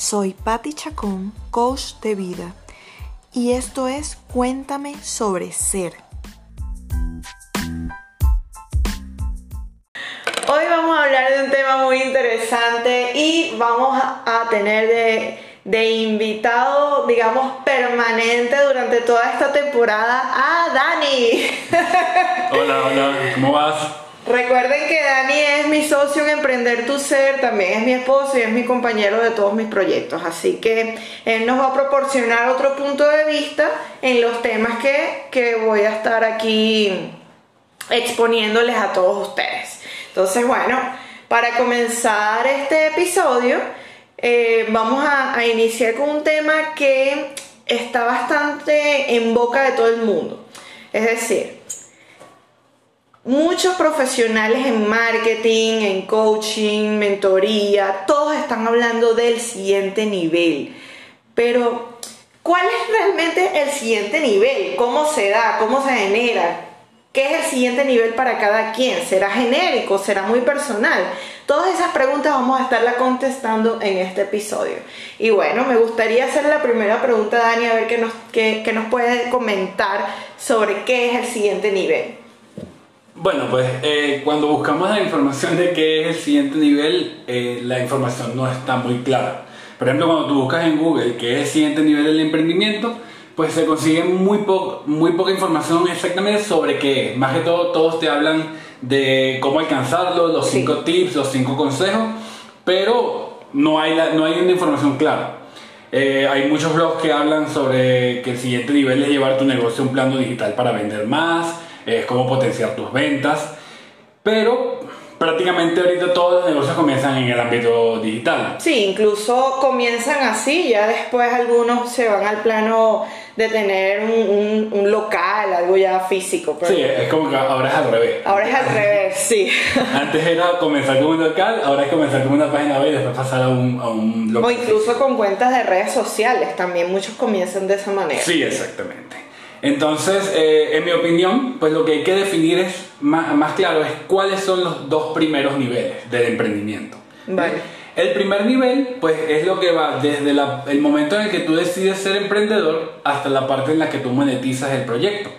Soy Patti Chacón, coach de vida, y esto es Cuéntame sobre ser. Hoy vamos a hablar de un tema muy interesante y vamos a tener de, invitado, digamos, permanente durante toda esta temporada a Dani. Hola, hola, ¿cómo vas? Recuerden que Dani es mi socio en Emprender Tu Ser, también es mi esposo y es mi compañero de todos mis proyectos. Así que él nos va a proporcionar otro punto de vista en los temas que, que voy a estar aquí exponiéndoles a todos ustedes. Entonces, bueno, para comenzar este episodio, eh, vamos a, a iniciar con un tema que está bastante en boca de todo el mundo. Es decir, Muchos profesionales en marketing, en coaching, mentoría, todos están hablando del siguiente nivel. Pero, ¿cuál es realmente el siguiente nivel? ¿Cómo se da? ¿Cómo se genera? ¿Qué es el siguiente nivel para cada quien? ¿Será genérico? ¿Será muy personal? Todas esas preguntas vamos a estarla contestando en este episodio. Y bueno, me gustaría hacer la primera pregunta a Dani, a ver qué nos, qué, qué nos puede comentar sobre qué es el siguiente nivel. Bueno, pues eh, cuando buscamos la información de qué es el siguiente nivel, eh, la información no está muy clara. Por ejemplo, cuando tú buscas en Google qué es el siguiente nivel del emprendimiento, pues se consigue muy, muy poca información exactamente sobre qué es. Más que todo, todos te hablan de cómo alcanzarlo, los cinco tips, los cinco consejos, pero no hay, no hay una información clara. Eh, hay muchos blogs que hablan sobre que el siguiente nivel es llevar tu negocio a un plano digital para vender más, es cómo potenciar tus ventas, pero prácticamente ahorita todos los negocios comienzan en el ámbito digital. Sí, incluso comienzan así, ya después algunos se van al plano de tener un, local, algo ya físico. Sí, es como que ahora es al revés. Ahora es al revés, sí. Antes era comenzar con un local, ahora es comenzar con una página web y después pasar a un, a un local. O incluso con cuentas de redes sociales, también muchos comienzan de esa manera. Sí, exactamente. Entonces, eh, en mi opinión, pues lo que hay que definir es más, claro es cuáles son los dos primeros niveles del emprendimiento. Vale. El primer nivel, pues es lo que va desde el momento en el que tú decides ser emprendedor hasta la parte en la que tú monetizas el proyecto.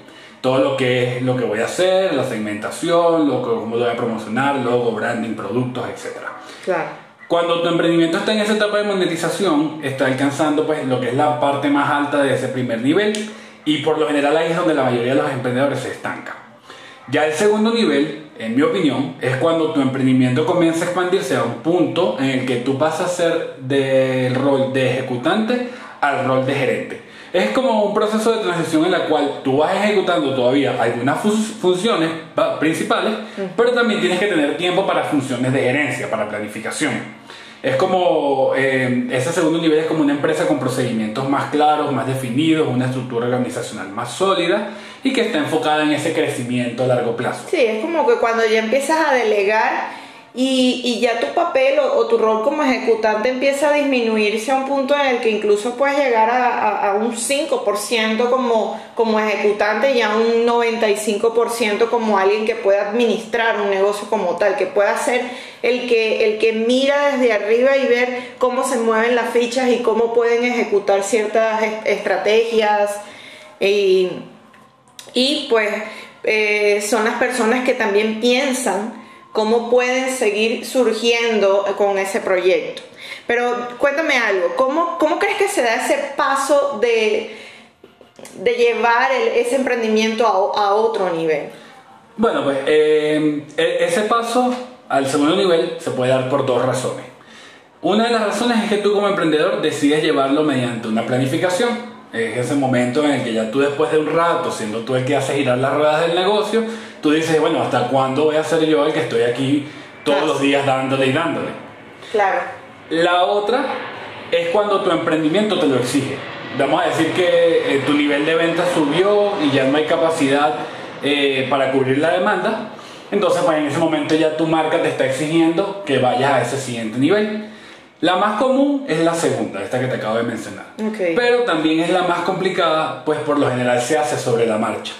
Todo lo que es lo que voy a hacer, la segmentación, lo que, cómo lo voy a promocionar, logo, branding, productos, etc. Claro. Cuando tu emprendimiento está en esa etapa de monetización, está alcanzando pues lo que es la parte más alta de ese primer nivel y por lo general ahí es donde la mayoría de los emprendedores se estancan. Ya el segundo nivel, en mi opinión, es cuando tu emprendimiento comienza a expandirse a un punto en el que tú pasas a ser del rol de ejecutante al rol de gerente. Es como un proceso de transición en la cual tú vas ejecutando todavía algunas funciones principales, pero también tienes que tener tiempo para funciones de gerencia, para planificación. Es como, eh, ese segundo nivel es como una empresa con procedimientos más claros, más definidos, una estructura organizacional más sólida y que está enfocada en ese crecimiento a largo plazo. Sí, es como que cuando ya empiezas a delegar y, ya tu papel o, tu rol como ejecutante empieza a disminuirse a un punto en el que incluso puedes llegar a, a, un 5% como, como ejecutante y a un 95% como alguien que pueda administrar un negocio como tal, que pueda ser el que, el que mira desde arriba y ver cómo se mueven las fichas y cómo pueden ejecutar ciertas estrategias. Y, y pues eh, son las personas que también piensan cómo pueden seguir surgiendo con ese proyecto. Pero cuéntame algo, ¿cómo, cómo crees que se da ese paso de, de llevar ese emprendimiento a, otro nivel? Bueno, pues eh, e, ese paso al segundo nivel se puede dar por dos razones. Una de las razones es que tú como emprendedor decides llevarlo mediante una planificación. Es ese momento en el que ya tú después de un rato, siendo tú el que hace girar las ruedas del negocio, tú dices, bueno, ¿hasta cuándo voy a ser yo el que estoy aquí todos los días dándole y dándole? Claro. La otra es cuando tu emprendimiento te lo exige. Vamos a decir que eh, tu nivel de venta subió y ya no hay capacidad eh, para cubrir la demanda. Entonces, pues en ese momento ya tu marca te está exigiendo que vayas a ese siguiente nivel. La más común es la segunda, esta que te acabo de mencionar. Pero también es la más complicada, pues por lo general se hace sobre la marcha.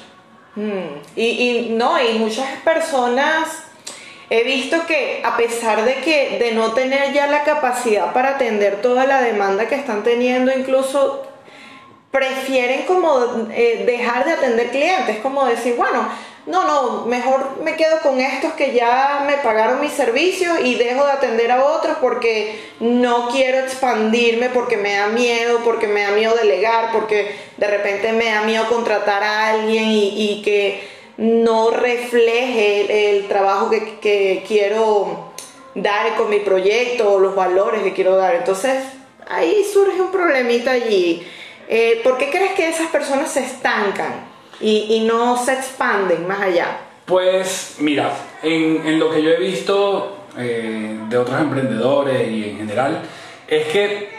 Mm. Y, y, no, y muchas personas he visto que a pesar de que de no tener ya la capacidad para atender toda la demanda que están teniendo, incluso prefieren como eh, dejar de atender clientes, como decir, bueno, no, no, mejor me quedo con estos que ya me pagaron mis servicios y dejo de atender a otros porque no quiero expandirme, porque me da miedo, porque me da miedo delegar, porque de repente me da miedo contratar a alguien y, que no refleje el, trabajo que, quiero dar con mi proyecto o los valores que quiero dar. Entonces ahí surge un problemita allí. Eh, ¿Por qué crees que esas personas se estancan? Y, no se expanden más allá? Pues mira, en, en lo que yo he visto eh, de otros emprendedores y en general, es que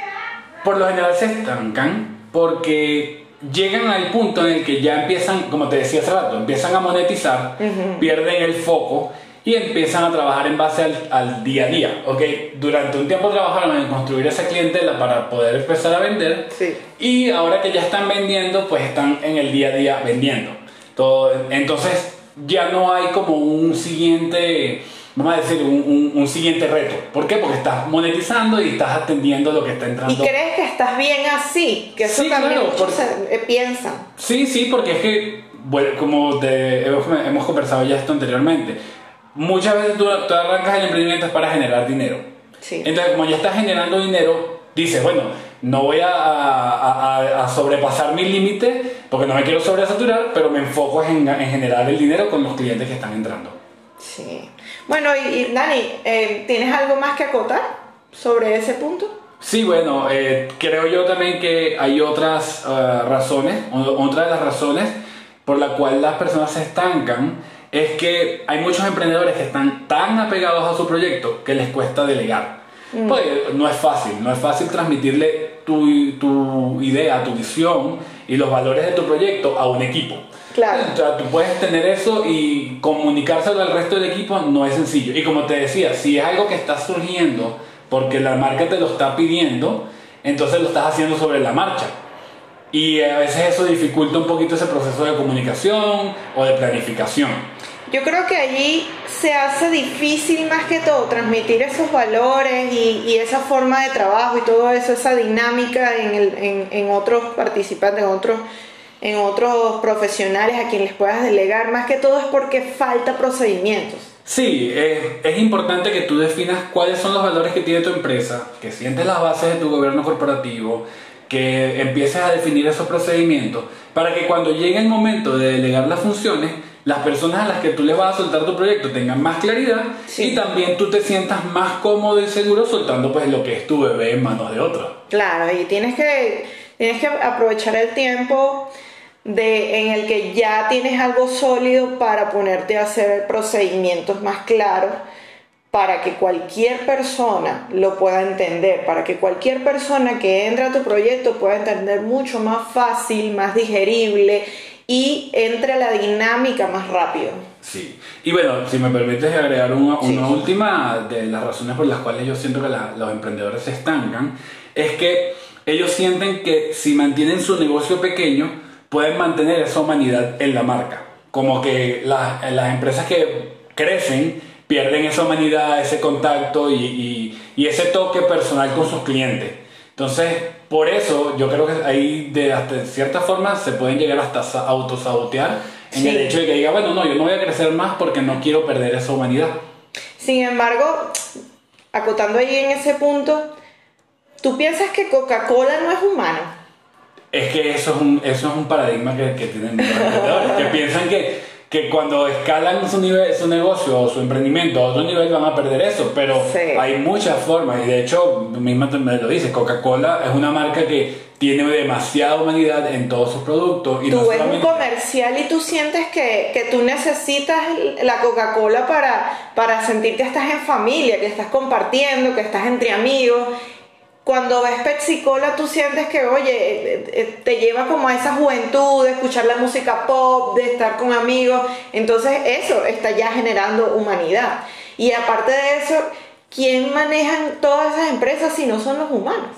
por lo general se estancan porque llegan al punto en el que ya empiezan, como te decía hace rato, empiezan a monetizar, pierden el foco y empiezan a trabajar en base al, al, día a día. ¿ok? Durante un tiempo trabajaron en construir esa clientela para poder empezar a vender sí. y ahora que ya están vendiendo, pues están en el día a día vendiendo. Todo, entonces ya no hay como un siguiente, vamos a decir, un, un, siguiente reto. ¿Por qué? Porque estás monetizando y estás atendiendo lo que está entrando. ¿Y crees que estás bien así? Que eso también muchos eh, piensan. Sí, sí, porque es que, bueno, como te, hemos, hemos conversado ya esto anteriormente, muchas veces tú, arrancas el emprendimiento para generar dinero. Entonces, como ya estás generando dinero, dices, bueno, no voy a, sobrepasar mi límite porque no me quiero sobresaturar, pero me enfoco en, generar el dinero con los clientes que están entrando. Sí. Bueno, y, Dani, eh, ¿tienes algo más que acotar sobre ese punto? Sí, bueno, eh, creo yo también que hay otras uh, razones, otra de las razones por la cual las personas se estancan es que hay muchos emprendedores que están tan apegados a su proyecto que les cuesta delegar. Mm. Pues no es fácil, no es fácil transmitirle tu, tu, idea, tu visión y los valores de tu proyecto a un equipo. Claro. O sea, tú puedes tener eso y comunicárselo al resto del equipo no es sencillo. Y como te decía, si es algo que está surgiendo porque la marca te lo está pidiendo, entonces lo estás haciendo sobre la marcha. Y a veces eso dificulta un poquito ese proceso de comunicación o de planificación. Yo creo que allí se hace difícil más que todo transmitir esos valores y, esa forma de trabajo y todo eso, esa dinámica en, el, en, otros participantes, en otros, en otros profesionales a quienes les puedas delegar, más que todo es porque falta procedimientos. Sí, es importante que tú definas cuáles son los valores que tiene tu empresa, que sientes las bases de tu gobierno corporativo, que empieces a definir esos procedimientos para que cuando llegue el momento de delegar las funciones, las personas a las que tú le vas a soltar tu proyecto tengan más claridad y también tú te sientas más cómodo y seguro soltando pues lo que es tu bebé en manos de otro. Claro, y tienes que, tienes que aprovechar el tiempo de, en el que ya tienes algo sólido para ponerte a hacer procedimientos más claros para que cualquier persona lo pueda entender, para que cualquier persona que entre a tu proyecto pueda entender mucho más fácil, más digerible y entre a la dinámica más rápido. Sí, y bueno, si me permites agregar una, última de las razones por las cuales yo siento que los emprendedores se estancan, es que ellos sienten que si mantienen su negocio pequeño, pueden mantener esa humanidad en la marca. Como que las, las empresas que crecen, pierden esa humanidad, ese contacto y, ese toque personal con sus clientes. Entonces, por eso yo creo que ahí de hasta cierta forma se pueden llegar hasta autosabotear en el hecho de que diga, bueno, no, yo no voy a crecer más porque no quiero perder esa humanidad. Sin embargo, acotando ahí en ese punto, ¿tú piensas que Coca-Cola no es humano? Es que eso es un, eso es un paradigma que, que tienen los que piensan que que cuando escalan su, nivel, su negocio o su emprendimiento a otro nivel van a perder eso, pero hay muchas formas y de hecho, misma me lo dices, Coca-Cola es una marca que tiene demasiada humanidad en todos sus productos. Y tú ves un comercial y tú sientes que, que tú necesitas la Coca-Cola para, para sentir que estás en familia, que estás compartiendo, que estás entre amigos cuando ves Pepsi Cola tú sientes que, oye, eh, eh, te lleva como a esa juventud de escuchar la música pop, de estar con amigos. Entonces eso está ya generando humanidad. Y aparte de eso, ¿quién manejan todas esas empresas si no son los humanos?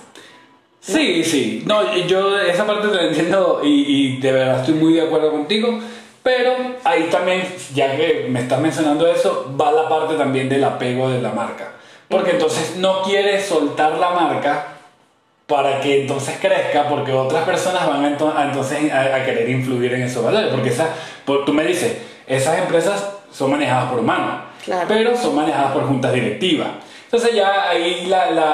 Sí, sí. No, yo esa parte la entiendo y, y de verdad estoy muy de acuerdo contigo. Pero ahí también, ya que me estás mencionando eso, va la parte también del apego de la marca. Porque entonces no quieres soltar la marca para que entonces crezca, porque otras personas van a, entonces a, querer influir en esos valores. Porque esa, tú me dices, esas empresas son manejadas por humanos, pero son manejadas por juntas directivas. Entonces ya ahí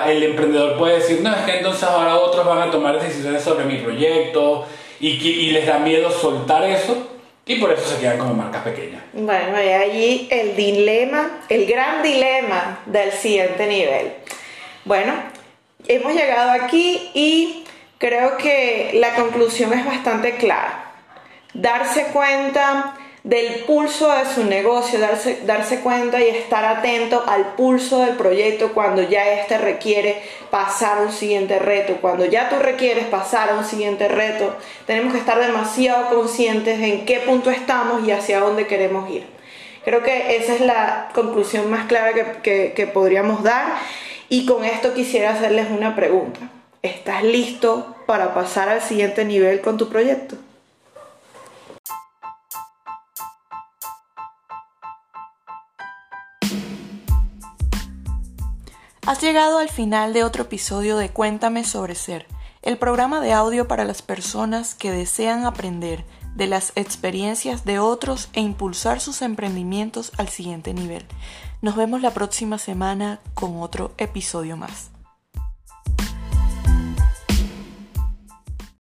el emprendedor puede decir, no, es que entonces ahora otros van a tomar decisiones sobre mi proyecto y, y les da miedo soltar eso y por eso se quedan como marcas pequeñas. Bueno, y allí el dilema, el gran dilema del siguiente nivel. Bueno, hemos llegado aquí y creo que la conclusión es bastante clara. Darse cuenta del pulso de su negocio, darse, darse cuenta y estar atento al pulso del proyecto cuando ya este requiere pasar un siguiente reto, cuando ya tú requieres pasar a un siguiente reto, tenemos que estar demasiado conscientes en qué punto estamos y hacia dónde queremos ir. Creo que esa es la conclusión más clara que, que podríamos dar y con esto quisiera hacerles una pregunta. ¿Estás listo para pasar al siguiente nivel con tu proyecto? Has llegado al final de otro episodio de Cuéntame sobre Ser, el programa de audio para las personas que desean aprender de las experiencias de otros e impulsar sus emprendimientos al siguiente nivel. Nos vemos la próxima semana con otro episodio más.